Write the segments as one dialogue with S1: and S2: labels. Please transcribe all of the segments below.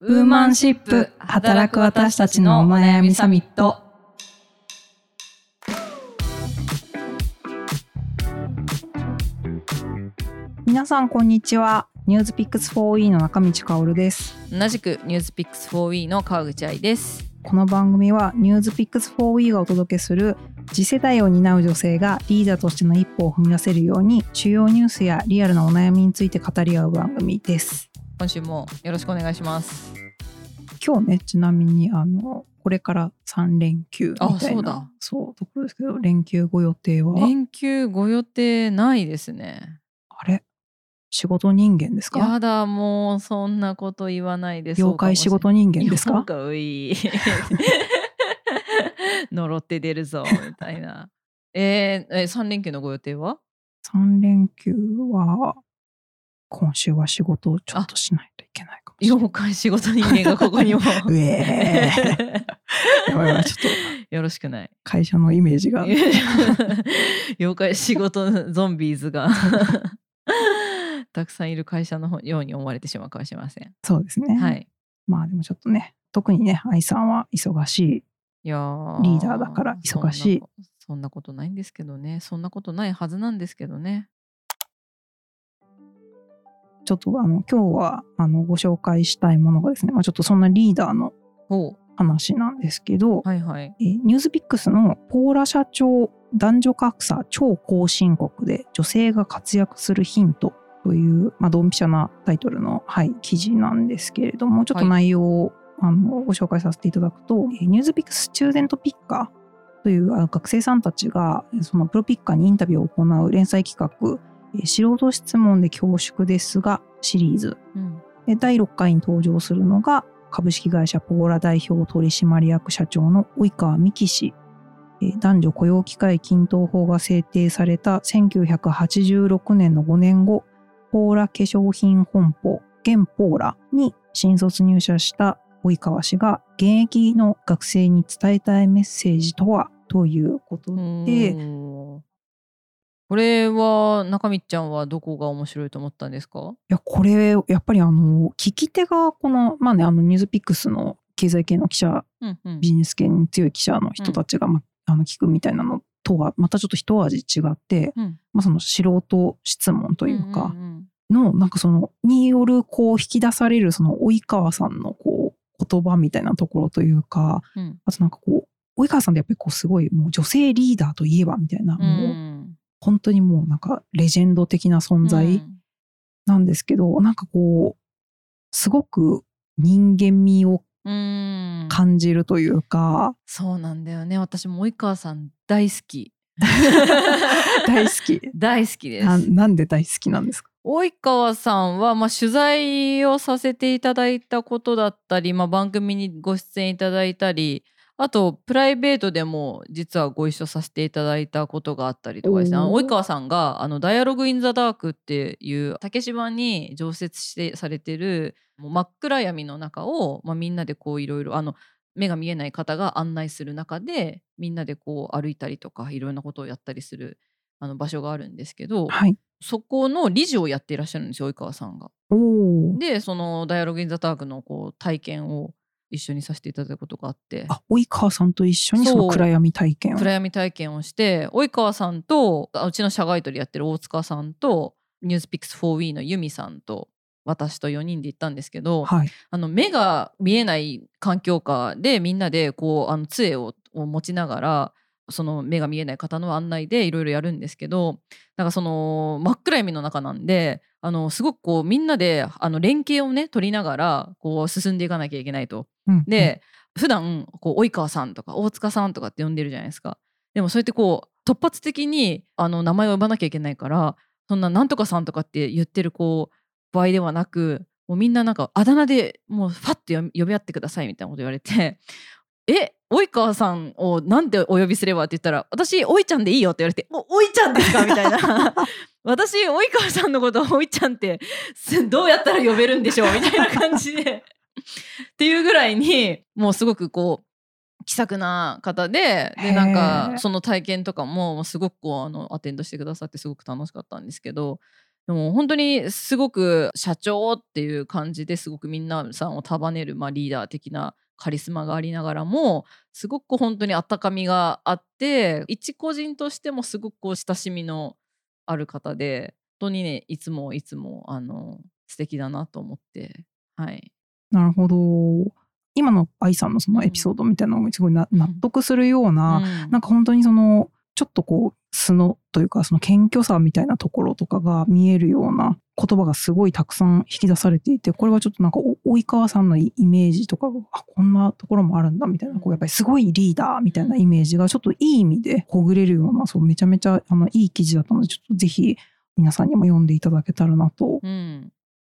S1: ウーマンシップ働く私たちのお悩みサミット。
S2: 皆さんこんにちは。ニュースピックス 4E の中道香です。
S1: 同じくニュースピックス 4E の川口愛です。
S2: この番組はニュースピックス 4E がお届けする次世代を担う女性がリーダーとしての一歩を踏み出せるように主要ニュースやリアルなお悩みについて語り合う番組です。
S1: 今週もよろしくお願いします。
S2: 今日ねちなみにあのこれから3連休みたいな
S1: そうだ。
S2: そうところですけど連休ご予定は？
S1: 連休ご予定ないですね。
S2: あれ？仕事人間ですか？
S1: やだもうそんなこと言わないです
S2: 妖怪仕事人間ですか？
S1: かいい。呪って出るぞみたいな。えー、え3連休のご予定は
S2: ?3 連休は今週は仕事をちょっとしないといけないかもしれない。
S1: 妖怪仕事人間がここにも。
S2: うえー。やばいやばい、ちょっ
S1: と。よろしくない。
S2: 会社のイメージが。
S1: 妖怪仕事ゾンビーズがたくさんいる会社のように思われてしまうかもしれません。
S2: そうですね。
S1: はい。
S2: まあでもちょっとね、特にね、愛さんは忙しい。いやリーダーだから忙しい
S1: そんなことないんですけどねそんなことないはずなんですけどね
S2: ちょっとあの今日はあのご紹介したいものがですね、まあ、ちょっとそんなリーダーの話なんですけど、
S1: はいはい。
S2: えニュースピックスのポーラ社長男女格差超高深刻で女性が活躍するヒントという、まあ、ドンピシャなタイトルの、はい、記事なんですけれどもちょっと内容を、はい、あのご紹介させていただくと、ニュースピックススチューデントピッカーという学生さんたちがそのプロピッカーにインタビューを行う連載企画素人質問で恐縮ですがシリーズ、うん、第6回に登場するのが株式会社ポーラ代表取締役社長の及川美希氏。男女雇用機会均等法が制定された1986年の5年後ポーラ化粧品本舗現ポーラに新卒入社した及川氏が現役の学生に伝えたいメッセージとは？ということで
S1: これは中道ちゃんはどこが面白いと思ったんですか？
S2: いやこれやっぱりあの聞き手がこのまあねあのニュースピックスの経済系の記者、うんうん、ビジネス系に強い記者の人たちが、まあ、あの聞くみたいなのとはまたちょっと一味違って、うん、まあ、その素人質問というか、のなんかそのによるこう引き出されるその及川さんのこう言葉みたいなところというか、うん、あとなんかこう及川さんってやっぱりこうすごいもう女性リーダーといえばみたいな、もう本当にもうなんかレジェンド的な存在なんですけど、うん、なんかこうすごく人間味を感じるというか、
S1: うそうなんだよね。私も及川さん大好き。
S2: 大好き。
S1: 大好きです。
S2: なんで大好きなんですか？
S1: 及川さんは、まあ、取材をさせていただいたことだったり、まあ、番組にご出演いただいたりあとプライベートでも実はご一緒させていただいたことがあったりとかですね及川さんがあの「ダイアログ・イン・ザ・ダーク」っていう竹芝に常設してされてるもう真っ暗闇の中を、まあ、みんなでこういろいろあの目が見えない方が案内する中でみんなでこう歩いたりとかいろんなことをやったりするあの場所があるんですけど、
S2: はい、
S1: そこの理事をやっていらっしゃるんですよ及川さんが。でその「ダイアログ・イン・ザ・ダーク」のこう体験を一緒にさせていただいたことがあって。
S2: あ及川さんと一緒にその暗闇体験
S1: を？暗闇体験をして及川さんとうちの社外取りやってる大塚さんとニュースピックス 4W のユミさんと私と4人で行ったんですけど、はい、あの目が見えない環境下でみんなでこうあの杖を持ちながらその目が見えない方の案内でいろいろやるんですけどなんかその真っ暗闇の中なんであのすごくこうみんなであの連携をね取りながらこう進んでいかなきゃいけないと。うん、で、うん、普段こう及川さんとか大塚さんとかって呼んでるじゃないですか。でもそうやってこう突発的にあの名前を呼ばなきゃいけないからそんななんとかさんとかって言ってるこう場合ではなくもうみんななんかあだ名でもうファッて呼び合ってくださいみたいなこと言われてえ及川さんをなんてお呼びすれば？って言ったら私おいちゃんでいいよって言われておおいちゃんですか？みたいな 私及川さんのことおいちゃんってどうやったら呼べるんでしょう？みたいな感じで。っていうぐらいにもうすごくこう気さくな方ででなんかその体験とかもすごくこうあのアテンドしてくださってすごく楽しかったんですけどでも本当にすごく社長っていう感じですごくみんなさんを束ねる、まあ、リーダー的なカリスマがありながらもすごく本当に温かみがあって一個人としてもすごくこう親しみのある方で本当にねいつもいつもあの素敵だなと思ってはい。
S2: なるほど。今の愛さんのそのエピソードみたいなのがすごい納得するような、うん、なんか本当にそのちょっとこう素のというかその謙虚さみたいなところとかが見えるような言葉がすごいたくさん引き出されていてこれはちょっとなんか及川さんのイメージとかあこんなところもあるんだみたいなこうやっぱりすごいリーダーみたいなイメージがちょっといい意味でほぐれるようなそうめちゃめちゃあのいい記事だったのでちょっとぜひ皆さんにも読んでいただけたらなと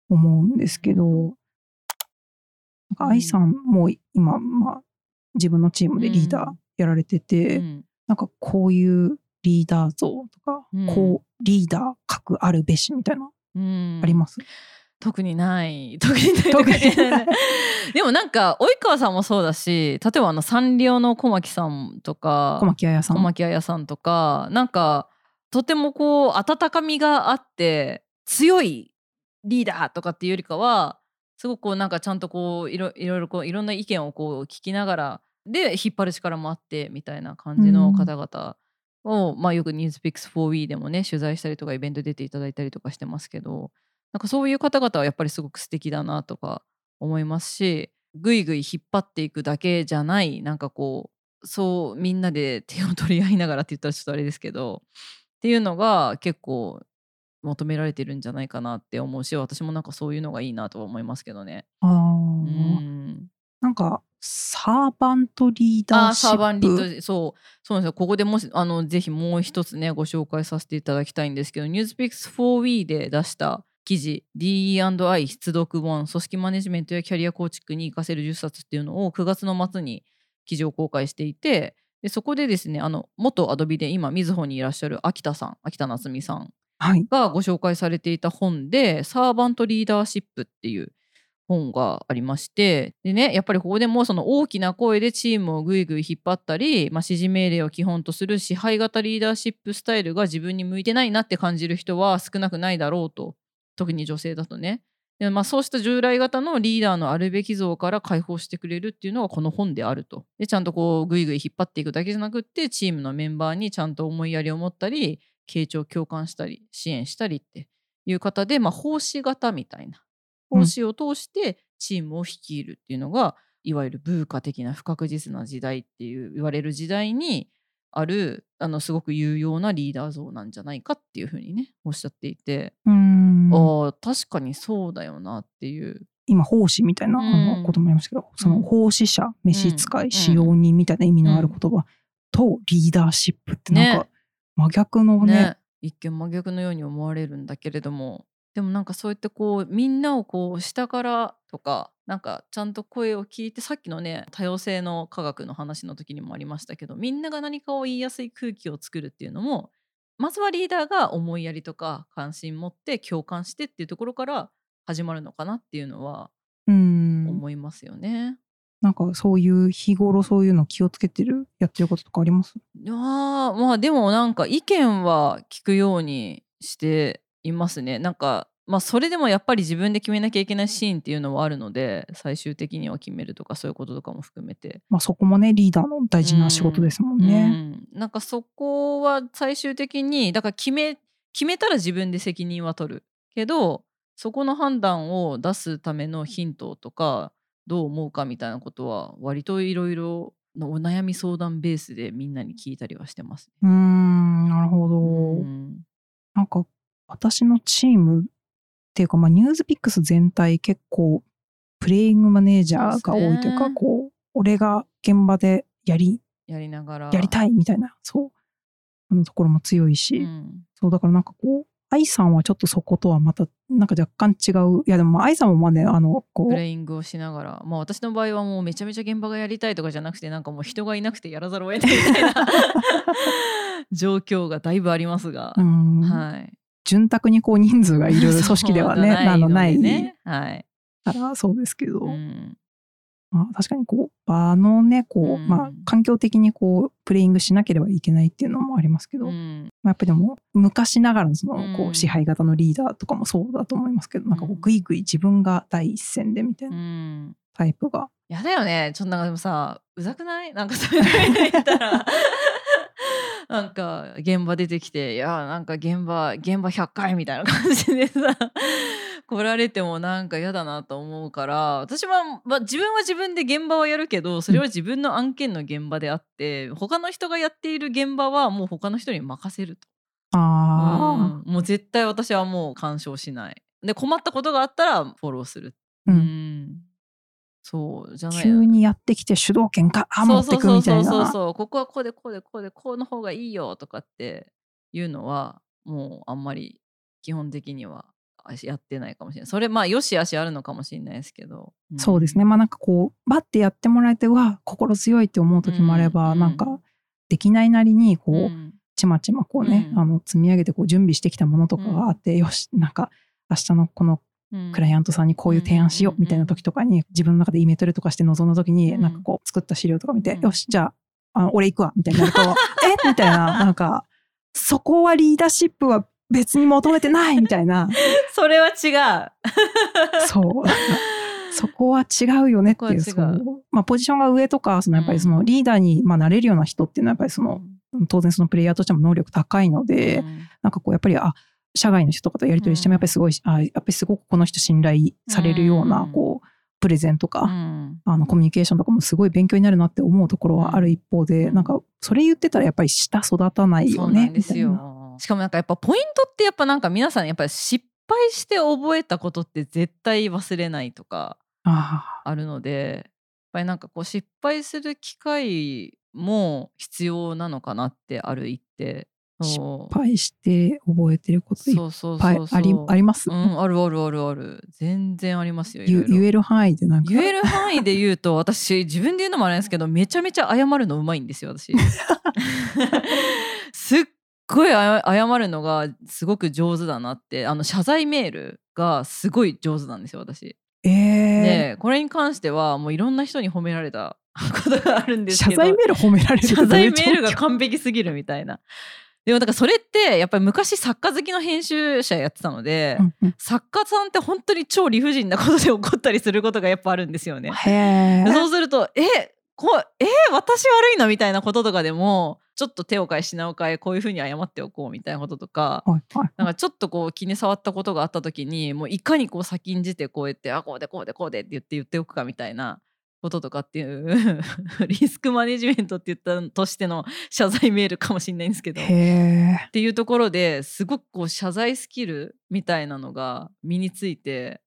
S2: 思うんですけど、うん、なんか愛さんも今、まあ、自分のチームでリーダーやられてて、うん、なんかこういうリーダー像とか、うん、こうリーダー格あるべしみたいな、うん、あります？
S1: 特にない。特にない。特にない。でもなんか及川さんもそうだし例えばあのサンリオの小牧さんとか
S2: 小牧彩さん。
S1: 小牧彩さんとかなんかとてもこう温かみがあって強いリーダーとかっていうよりかはすごくこうなんかちゃんとこういろいろいろこういろんな意見をこう聞きながらで引っ張る力もあってみたいな感じの方々を、まあ、よく NewsPix4We でもね取材したりとかイベント出ていただいたりとかしてますけどなんかそういう方々はやっぱりすごく素敵だなとか思いますしぐいぐい引っ張っていくだけじゃないなんかこうそうみんなで手を取り合いながらって言ったらちょっとあれですけどっていうのが結構求められてるんじゃないかなって思うし私もなんかそういうのがいいなとは思いますけどね。
S2: あうん。なんかサーバントリーダーシップ。あサーバンリー
S1: ドそうそうなんですよ。ここでもしあのぜひもう一つねご紹介させていただきたいんですけど Newspeaks4We で出した記事 DE&I 出読本組織マネジメントやキャリア構築に活かせる10冊っていうのを9月の末に記事を公開していてでそこでですねあの元アドビで今みずほにいらっしゃる秋田さん秋田夏美さんがご紹介されていた本で、はい、サーバントリーダーシップっていう本がありましてでねやっぱりここでもその大きな声でチームをぐいぐい引っ張ったり、まあ、指示命令を基本とする支配型リーダーシップスタイルが自分に向いてないなって感じる人は少なくないだろうと特に女性だとね。で、まあ、そうした従来型のリーダーのあるべき像から解放してくれるっていうのがこの本であると。でちゃんとこうぐいぐい引っ張っていくだけじゃなくってチームのメンバーにちゃんと思いやりを持ったり傾聴共感したり支援したりっていう方で、まあ、奉仕型みたいな奉仕を通してチームを率いるっていうのが、うん、いわゆる文化的な不確実な時代っていう言われる時代にあるあのすごく有用なリーダー像なんじゃないかっていうふうにねおっしゃっていて。あ確かにそうだよなっていう。
S2: 今奉仕みたいな、あのこともありますけど、その奉仕者召使い、使用人みたいな意味のある言葉、とリーダーシップってなんか真逆のね、ね、
S1: 一見真逆のように思われるんだけれどもでもなんかそうやってこうみんなをこう下からとかなんかちゃんと声を聞いてさっきのね多様性の科学の話の時にもありましたけどみんなが何かを言いやすい空気を作るっていうのもまずはリーダーが思いやりとか関心持って共感してっていうところから始まるのかなっていうのは思いますよね。
S2: なんかそういう日頃そういうの気をつけてるやってることとかあります？
S1: いやまあでもなんか意見は聞くようにしていますね。なんかまあそれでもやっぱり自分で決めなきゃいけないシーンっていうのはあるので最終的には決めるとかそういうこととかも含めて。
S2: まあそこもねリーダーの大事な仕事ですもんね、
S1: うん、なんかそこは最終的にだから決め決めたら自分で責任は取るけどそこの判断を出すためのヒントとかどう思うかみたいなことは割といろいろのお悩み相談ベースでみんなに聞いたりはしてます、
S2: ね、うんなるほど、うん、なんか私のチームっていうか、まあ、ニュースピックス全体結構プレイングマネージャーが多いというか、うね、こう俺が現場でやり
S1: やりながら。
S2: やりたいみたいなそうあのところも強いし、うん、そうだからなんかこう愛さんはちょっとそことはまたなんか若干違う。いやでも愛さんもまあねあの
S1: こうプレイングをしながら。まあ私の場合はもうめちゃめちゃ現場がやりたいとかじゃなくてなんかもう人がいなくてやらざるを得ないみたいな。状況がだいぶありますが、はい
S2: 潤沢にこう人数がいる 組織ではね、なのない。
S1: ね。はい。
S2: からそうですけど。うんまあ、確かにこう場のねこう、うん、まあ、環境的にこうプレイングしなければいけないっていうのもありますけど、うん、まあ、やっぱりでも昔ながらのそのこう支配型のリーダーとかもそうだと思いますけど、うん、なんかこうグイグイ自分が第一線でみたいなタイプが。
S1: やだよねちょっとなんかでもさうざくない？なんかそういうの言ったら なんか現場出てきていやなんか現場現場100回みたいな感じでさ 来られてもなんか嫌だなと思うから私は、まあ、自分は自分で現場はやるけどそれは自分の案件の現場であって、うん、他の人がやっている現場はもう他の人に任せると。あうん、もう絶対私はもう干渉しない。で困ったことがあったらフォローする。うん、うんそうじゃない
S2: 急にやってきて主導権があ持ってくみたいな。
S1: そうそうそうここはこうでこうでこうでこうの方がいいよとかっていうのはもうあんまり基本的にはやってないかもしれない。それまあよしあしあるのかもしれないですけど、
S2: うん、そうですね。まあなんかこうバッてやってもらえてわ心強いって思う時もあれば、うん、なんかできないなりにこう、うん、ちまちまこうね、あの積み上げてこう準備してきたものとかがあって、よしなんか明日のこのクライアントさんにこういう提案しようみたいな時とかに自分の中でイメトレとかして臨ん。だ時になんかこう作った資料とか見て、よしじゃああ俺行くわみたいになると え？みたいななんかそこはリーダーシップは別に求めてないみたいな。
S1: それは違う。
S2: そう。そこは違うよねっていう。そう。まあ、ポジションが上とか、そのやっぱりそのリーダーにまあなれるような人っていうのはやっぱりその、当然そのプレイヤーとしても能力高いので、うん、なんかこうやっぱり、あ、社外の人とかとやり取りしてもやっぱりすごい、うん、あやっぱりすごくこの人信頼されるような、こう、プレゼンとか、うん、あのコミュニケーションとかもすごい勉強になるなって思うところはある一方で、うん、なんかそれ言ってたらやっぱり下育たないよねみたいな。
S1: しかもなんかやっぱポイントってやっぱなんか皆さんやっぱり失敗して覚えたことって絶対忘れないとかあるのでやっぱりなんかこう失敗する機会も必要なのかなってある一定
S2: 失敗して覚えてることいっぱいありあります、
S1: うん、あるあるあるある。全然ありますよ
S2: 言える範囲でなんか。
S1: 言える範囲で言うと私自分で言うのもあれですけどめちゃめちゃ謝るのうまいんですよ私。すっごい謝るのがすごく上手だなって。あの謝罪メールがすごい上手なんですよ私。えー、でこれに関してはもういろんな人に褒められたことがあるんですけ
S2: ど。謝罪メール褒められる
S1: 謝罪メールが完璧すぎるみたいな。でもだからそれってやっぱり昔作家好きの編集者やってたので、うんうん、作家さんって本当に超理不尽なことで起こったりすることがやっぱあるんですよね。そうするとえこえー、私悪いのみたいなこととかでもちょっと手を変え品を変えこういうふうに謝っておこうみたいなこととか、なんかちょっとこう気に障ったことがあった時にもういかにこう先んじてこうやってあこうでこうでこうでって言って言っておくかみたいなこととかっていう リスクマネジメントって言ったとしての謝罪メールかもしれないんですけど。っていうところですごくこう謝罪スキルみたいなのが身について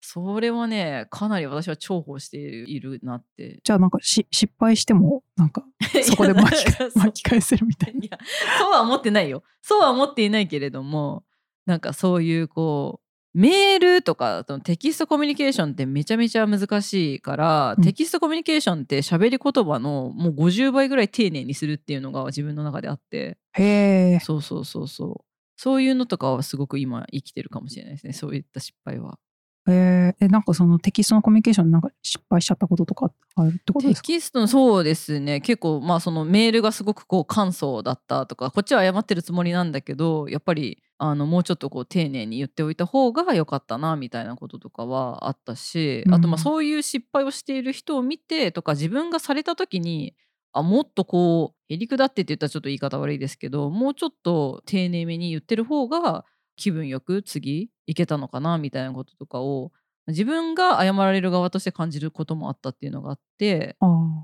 S1: それはねかなり私は重宝しているなって。
S2: じゃあなんかし失敗してもなんか そこで巻き巻き返せるみたいな。
S1: そうは思ってないよ。そうは思っていないけれどもなんかそういうこうメールとかテキストコミュニケーションってめちゃめちゃ難しいから、うん、テキストコミュニケーションって喋り言葉のもう50倍ぐらい丁寧にするっていうのが自分の中であって。へえ。そうそうそうそう。そういうのとかはすごく今生きてるかもしれないですねそういった失敗は。
S2: えー、なんかそのテキストのコミュニケーションなんか失敗しちゃったこととかあるってことですか？
S1: テキストのそうですね。結構まあそのメールがすごくこう簡素だったとかこっちは謝ってるつもりなんだけどやっぱりあのもうちょっとこう丁寧に言っておいた方が良かったなみたいなこととかはあったし、うん、あとまあそういう失敗をしている人を見てとか自分がされた時にあもっとこうへりくだってって言ったらちょっと言い方悪いですけどもうちょっと丁寧めに言ってる方が気分よく次いけたのかなみたいなこととかを自分が謝られる側として感じることもあったっていうのがあって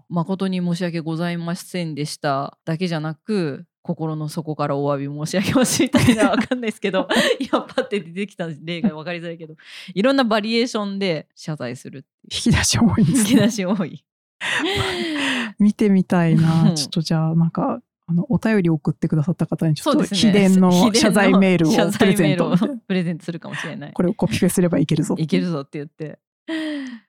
S1: 誠に申し訳ございませんでしただけじゃなく心の底からお詫び申し上げますみたいなわかんないですけど 今パッて出てきた例が分かりづらいけどいろんなバリエーションで謝罪する
S2: 引き出し多い、
S1: ね、引き出し多い。
S2: 見てみたいな。ちょっとじゃあなんかあのお便り送ってくださった方にちょっと秘伝の 謝罪メールをプレゼント。
S1: プレゼントするかもしれない。
S2: これをコピペすればいけるぞ。
S1: いけるぞって言って。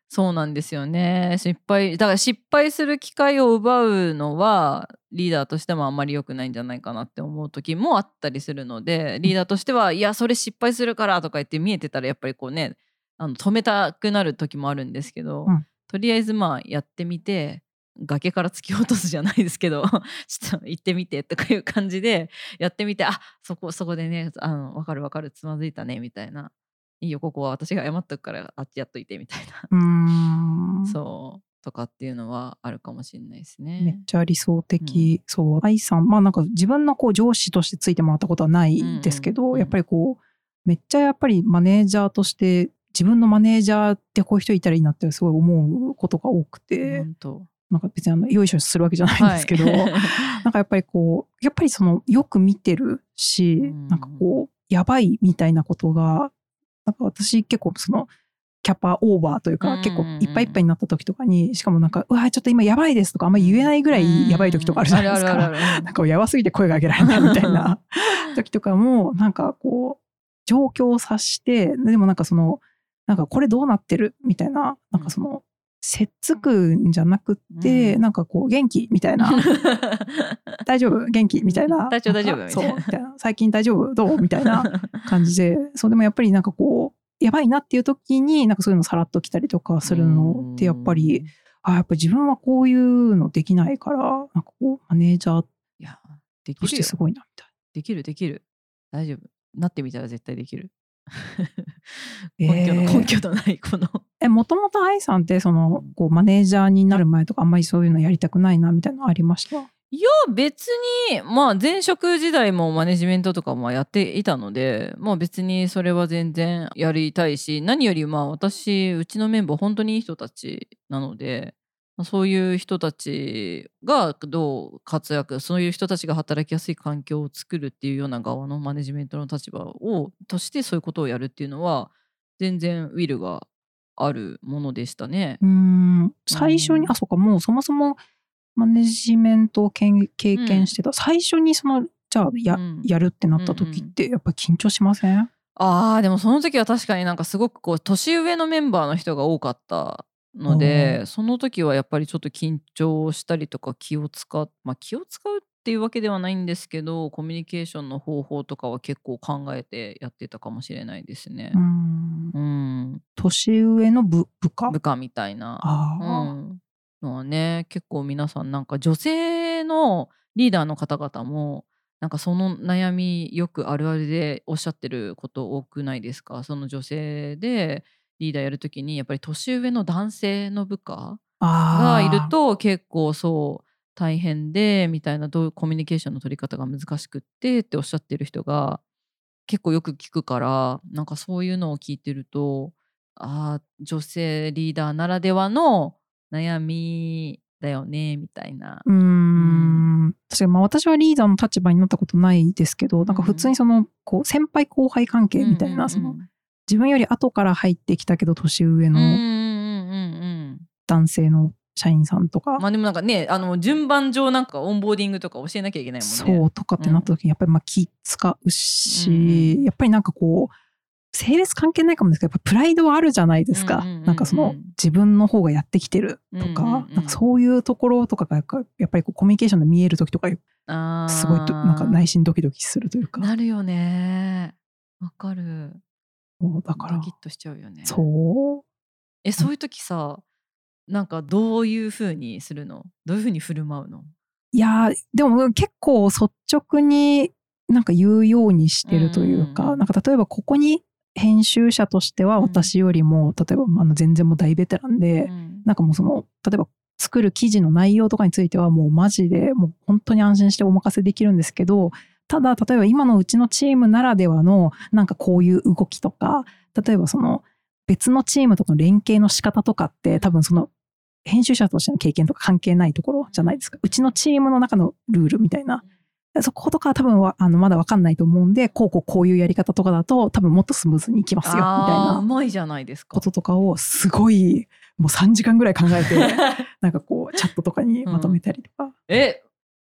S1: そうなんですよね。失敗だから失敗する機会を奪うのはリーダーとしてもあんまり良くないんじゃないかなって思う時もあったりするのでリーダーとしては、いやそれ失敗するからとか言って見えてたらやっぱりこうねあの止めたくなる時もあるんですけど、うん。とりあえずまあやってみて崖から突き落とすじゃないですけど ちょっと行ってみてとかいう感じでやってみてあそこそこでねあの分かる分かるつまずいたねみたいな。いいよここは私が謝っとくからあっちやっといてみたいな。そう。とかっていうのはあるかもしれないですね。
S2: めっちゃ理想的、うん、そう。愛さんまあなんか自分のこう上司としてついてもらったことはないですけど、うん。うんうん、やっぱりこうめっちゃやっぱりマネージャーとして自分のマネージャーってこういう人いたらいいなってすごい思うことが多くて。なんか別にあのよいしょするわけじゃないんですけど、はい、なんかやっぱりこうやっぱりそのよく見てるし、うん、なんかこうやばいみたいなことがなんか私結構そのキャパオーバーというか、結構いっぱいいっぱいになった時とかに、しかもなんか、うわ、ちょっと今やばいですとか、あんま言えないぐらいやばい時とかあるじゃないですか。なんかやばすぎて声が上げられないみたいな 時とかも、なんかこう、状況を察して、でもなんかその、なんかこれどうなってるみたいな、なんかその、せっつくんじゃなくて、うん、なんかこう元気みたいな。大丈夫元気みたいな。
S1: 大丈夫大丈夫み
S2: たいな。最近大丈夫どうみたいな感じで。そうでもやっぱりなんかこうやばいなっていう時になんかそういうのさらっと来たりとかするのってやっぱりあやっぱ自分はこういうのできないからなんかこうマネージャーいやできるしてすごいなみたい
S1: できるできる。大丈夫。なってみたら絶対できる 根拠の、えー、根拠のないこの。
S2: えもともと愛さんってそのこうマネージャーになる前とかあんまりそういうのやりたくないなみたいなのありました？
S1: いや別にまあ前職時代もマネジメントとかもやっていたのでまあ別にそれは全然やりたいし何よりまあ私うちのメンバー本当にいい人たちなのでそういう人たちがどう活躍そういう人たちが働きやすい環境を作るっていうような側のマネジメントの立場をとしてそういうことをやるっていうのは全然ウィルがあるものでしたね。
S2: うん。最初に、あそうかもうそもそもマネジメントを経験してた、うん、最初にそのじゃあやうん、やるってなった時ってやっぱ緊張しません、
S1: あーでもその時は確かになんかすごくこう年上のメンバーの人が多かったのでその時はやっぱりちょっと緊張したりとか気を使うまあ気を使うっていうわけではないんですけどコミュニケーションの方法とかは結構考えてやってたかもしれないですね。うん、
S2: うん、年上の部下？
S1: 部下みたいな。うん、のはね結構皆さんなんか女性のリーダーの方々もなんかその悩みよくあるあるでおっしゃってること多くないですか？その女性でリーダーやるときにやっぱり年上の男性の部下がいると結構そう大変でみたいなどうコミュニケーションの取り方が難しくってっておっしゃってる人が結構よく聞くからなんかそういうのを聞いてるとああ女性リーダーならではの悩みだよねみたいな。う
S2: ん。確かにまあ私はリーダーの立場になったことないですけどなんか普通にそのこう先輩後輩関係みたいな、その自分より後から入ってきたけど年上の男性の社員さんとか。
S1: まあでもなんかねあの順番上なんかオンボーディングとか教えなきゃいけないもんね。
S2: そうとかってなった時にやっぱりまあ気使うし、やっぱりなんかこう性別関係ないかもですけど、やっぱプライドはあるじゃないですか。なんかその自分の方がやってきてるとか、なんかそういうところとかがやっぱりこうコミュニケーションで見える時とか、すごいなんか内心ドキドキするというか。
S1: なるよね。わかる。
S2: そうだから。
S1: ドキッとしちゃうよね。
S2: そう。
S1: え、そういう時さ、なんかどういうふうにするの？どういうふうに振る舞うの？
S2: いやでも結構率直になんか言うようにしてるというか、うんうん、なんか例えばここに編集者としては私よりも、うん、例えばあの全然もう大ベテランで、うん、なんかもうその例えば作る記事の内容とかについてはもうマジでもう本当に安心してお任せできるんですけどただ例えば今のうちのチームならではのなんかこういう動きとか例えばその別のチームとの連携の仕方とかって多分その編集者としての経験とか関係ないところじゃないですか。うちのチームの中のルールみたいな。そことか多分はあのまだ分かんないと思うんでこうこうこういうやり方とかだと多分もっとスムーズにいきますよみたいな。
S1: うまいじゃないですか。
S2: こととかをすごいもう3時間ぐらい考えて なんかこうチャットとかにまとめたりとか、うん、
S1: え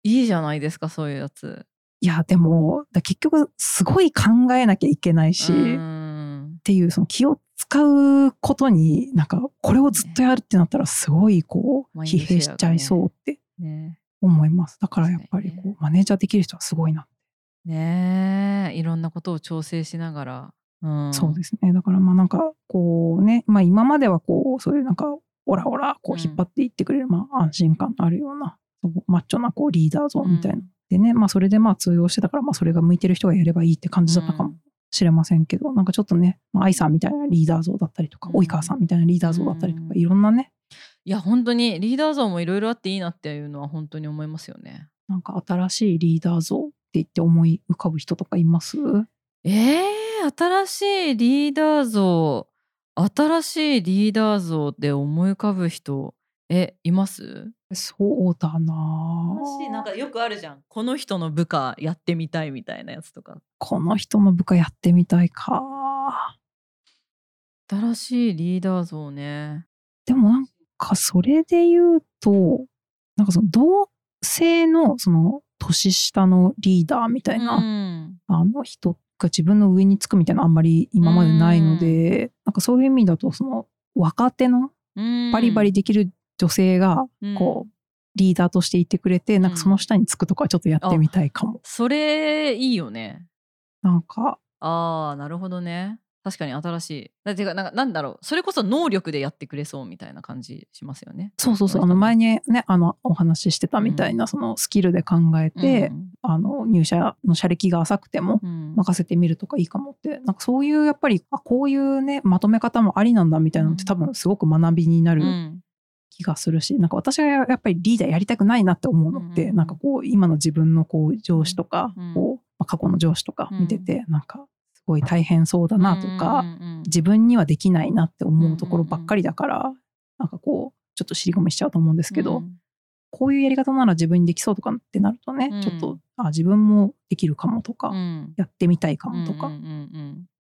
S1: いいじゃないですかそういうやつ
S2: いやでも結局すごい考えなきゃいけないしっていうその気を使うことになんかこれをずっとやるってなったらすごいこう疲弊しちゃいそうってね。思います。だからやっぱりこう、マネージャーできる人はすごいな。
S1: ねえ。いろんなことを調整しながら、
S2: うん、そうですね。だからまあなんかこうね、まあ、今まではこうそういうなんかオラオラこう引っ張っていってくれる、うん、まあ安心感のあるようなマッチョなこうリーダー像みたいな、うん、でねまあそれでまあ通用してたからまあそれが向いてる人がやればいいって感じだったかもしれませんけど、なんかちょっとね、まあ、愛さんみたいなリーダー像だったりとか、及川さんみたいなリーダー像だったりとか、いろんなね。
S1: いや本当にリーダー像もいろいろあっていいなっていうのは本当に思いますよね。
S2: なんか新しいリーダー像って言って思い浮かぶ人とかいます？
S1: えー、新しいリーダー像新しいリーダー像で思い浮かぶ人えいます？
S2: そうだな。
S1: 私なんかよくあるじゃん。この人の部下やってみたいみたいなやつとか。
S2: この人の部下やってみたいか。
S1: 新しいリーダー像ね。
S2: でもなんかそれで言うとなんかその同性のその年下のリーダーみたいな、うん、あの人が自分の上につくみたいなあんまり今までないので、うん、なんかそういう意味だとその若手のバリバリできる女性がこう、リーダーとしていてくれて、なんかその下につくとかちょっとやってみたいかも。
S1: それいいよね。
S2: なんか。
S1: ああなるほどね。確かに新しい。だってなんかなんだろうそれこそ能力でやってくれそうみたいな感じしますよね。
S2: そうそうそうあの前にねあのお話ししてたみたいな、うん、そのスキルで考えて、うん、あの入社の社歴が浅くても任せてみるとかいいかもって、うん、なんかそういうやっぱりあこういうねまとめ方もありなんだみたいなのって多分すごく学びになる気がするし、なんか私がやっぱりリーダーやりたくないなって思うのって、うん、なんかこう今の自分のこう上司とか、うん、こう、まあ、過去の上司とか見てて、うん、なんかすごい大変そうだなとか、うん自分にはできないなって思うところばっかりだから、なんかこうちょっと尻込みしちゃうと思うんですけど、こういうやり方なら自分にできそうとかってなるとね、ちょっとあ自分もできるかもとか、やってみたいかもとか、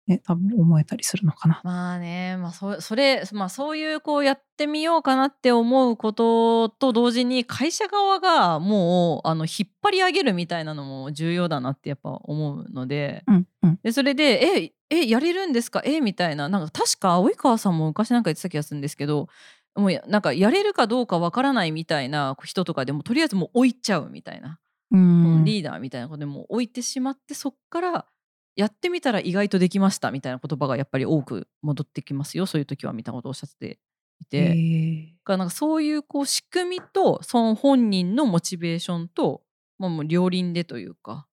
S2: ね、多分思えたりするのかな。
S1: まあね、まあそそれ、まあそういうこうやってみようかなって思うことと同時に会社側がもうあの引っ張り上げるみたいなのも重要だなってやっぱ思うので、うんうん、でそれで「ええやれるんですか？えみたいな。なんか確か及川さんも昔なんか言ってた気がするんですけどもうなんかやれるかどうかわからないみたいな人とかでもとりあえずもう置いちゃうみたいな。うん、リーダーみたいなことでも置いてしまってそっからやってみたら意外とできましたみたいな言葉がやっぱり多く戻ってきますよ。そういう時はみたいなことをおっしゃっていて、だからなんかそういうこう仕組みとその本人のモチベーションと、まあ、もう両輪でというか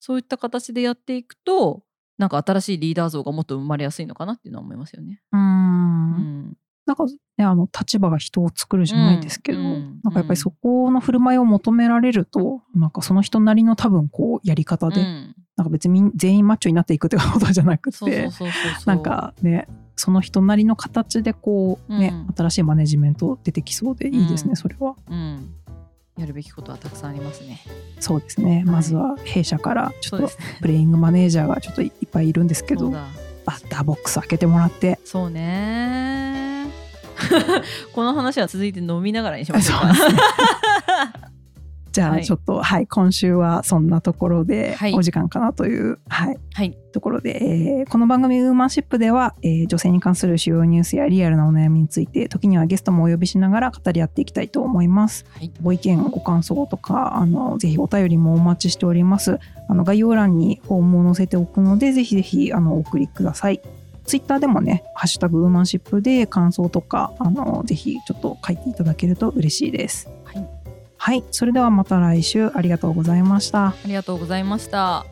S1: そういった形でやっていくとなんか新しいリーダー像がもっと生まれやすいのかなっていうのは思いますよね。うん。
S2: うん。なんかね、あの立場が人を作るじゃないですけど、うん、なんかやっぱりそこの振る舞いを求められると、うん、なんかその人なりの多分こうやり方で、うん、なんか別に全員マッチョになっていくってことじゃなくてなんかねその人なりの形でこうね、新しいマネジメント出てきそうでいいですね、それは。
S1: やるべきことはたくさんありますね。
S2: そうですね。まずは弊社からちょっとプレイングマネージャーがちょっといっぱいいるんですけど、バッターボックス開けてもらって。
S1: そうね。この話は続いて飲みながらにしましょうか。
S2: じゃあちょっと、はい、はい、今週はそんなところでお時間かなという、はい、はい、ところで、えー、この番組「ウーマンシップ」では、えー、女性に関する主要ニュースやリアルなお悩みについて時にはゲストもお呼びしながら語り合っていきたいと思います。はい、ご意見ご感想とかあのぜひお便りもお待ちしております。あの概要欄にフォームを載せておくのでぜひぜひあのお送りください。ツイッターでもね、ハッシュタグウーマンシップで感想とか、あの、ぜひちょっと書いていただけると嬉しいです。はい。はい、それではまた来週ありがとうございました。あ
S1: りがとうございました。